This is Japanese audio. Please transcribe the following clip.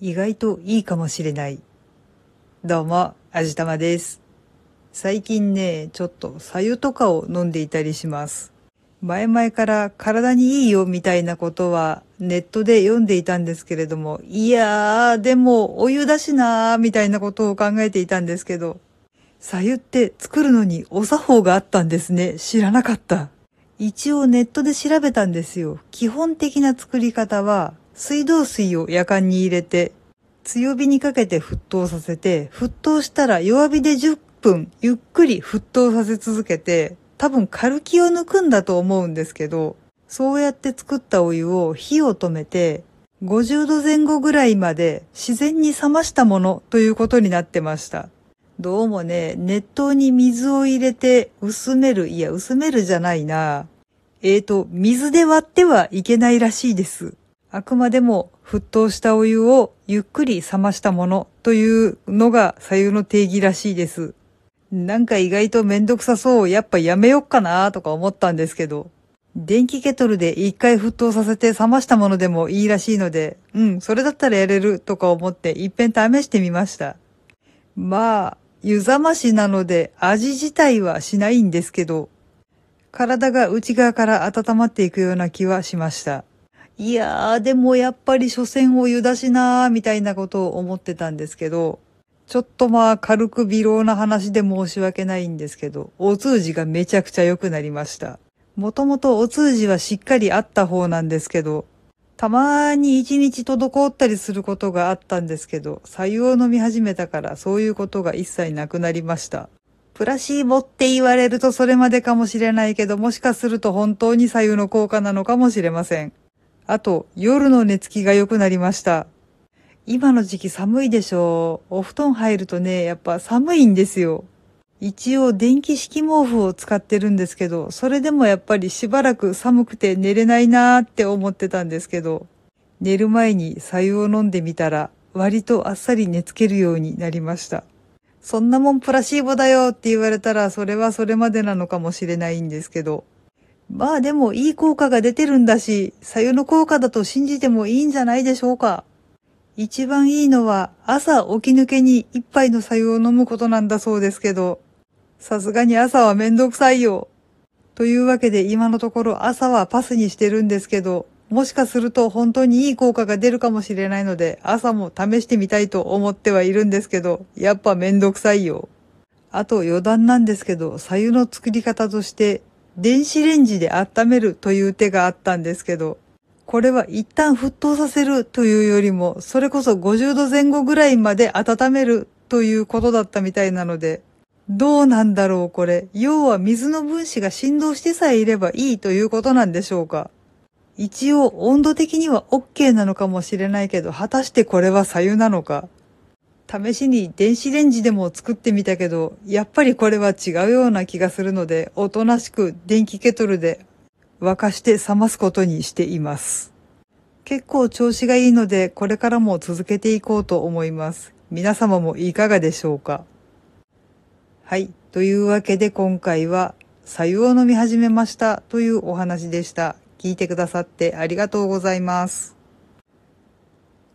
意外といいかもしれない。どうも、あじたまです。最近ね、ちょっと左右とかを飲んでいたりします。前々から体にいいよみたいなことはネットで読んでいたんですけれども、いやー、でもお湯だしなーみたいなことを考えていたんですけど、左右って作るのにお作法があったんですね。知らなかった。一応ネットで調べたんですよ。基本的な作り方は、水道水を夜間に入れて、強火にかけて沸騰させて、沸騰したら弱火で10分ゆっくり沸騰させ続けて、多分カルキを抜くんだと思うんですけど、そうやって作ったお湯を火を止めて、50度前後ぐらいまで自然に冷ましたものということになってました。どうもね、熱湯に水を入れて薄める、いや薄めるじゃないな。えーと、水で割ってはいけないらしいです。あくまでも沸騰したお湯をゆっくり冷ましたものというのが左右の定義らしいです。なんか意外とめんどくさそう、やっぱやめよっかなとか思ったんですけど、電気ケトルで一回沸騰させて冷ましたものでもいいらしいので、うん、それだったらやれるとか思って一遍試してみました。まあ、湯冷ましなので味自体はしないんですけど、体が内側から温まっていくような気はしました。いやー、でもやっぱり所詮お湯だしなーみたいなことを思ってたんですけど、ちょっとまあ軽く微量な話で申し訳ないんですけど、お通じがめちゃくちゃ良くなりました。もともとお通じはしっかりあった方なんですけど、たまーに一日滞ったりすることがあったんですけど、左右を飲み始めたからそういうことが一切なくなりました。プラシーボって言われるとそれまでかもしれないけど、もしかすると本当に左右の効果なのかもしれません。あと、夜の寝つきが良くなりました。今の時期寒いでしょう。お布団入るとね、やっぱ寒いんですよ。一応電気式毛布を使ってるんですけど、それでもやっぱりしばらく寒くて寝れないなーって思ってたんですけど、寝る前に白湯を飲んでみたら、割とあっさり寝つけるようになりました。そんなもんプラシーボだよって言われたら、それはそれまでなのかもしれないんですけど、まあでもいい効果が出てるんだし、左右の効果だと信じてもいいんじゃないでしょうか。一番いいのは朝起き抜けに一杯の左右を飲むことなんだそうですけど、さすがに朝はめんどくさいよ。というわけで今のところ朝はパスにしてるんですけど、もしかすると本当にいい効果が出るかもしれないので、朝も試してみたいと思ってはいるんですけど、やっぱめんどくさいよ。あと余談なんですけど、左右の作り方として、電子レンジで温めるという手があったんですけど、これは一旦沸騰させるというよりも、それこそ50度前後ぐらいまで温めるということだったみたいなので、どうなんだろうこれ。要は水の分子が振動してさえいればいいということなんでしょうか。一応温度的には OK なのかもしれないけど、果たしてこれは左右なのか。試しに電子レンジでも作ってみたけど、やっぱりこれは違うような気がするので、おとなしく電気ケトルで沸かして冷ますことにしています。結構調子がいいので、これからも続けていこうと思います。皆様もいかがでしょうか？はい。というわけで今回は、左右を飲み始めましたというお話でした。聞いてくださってありがとうございます。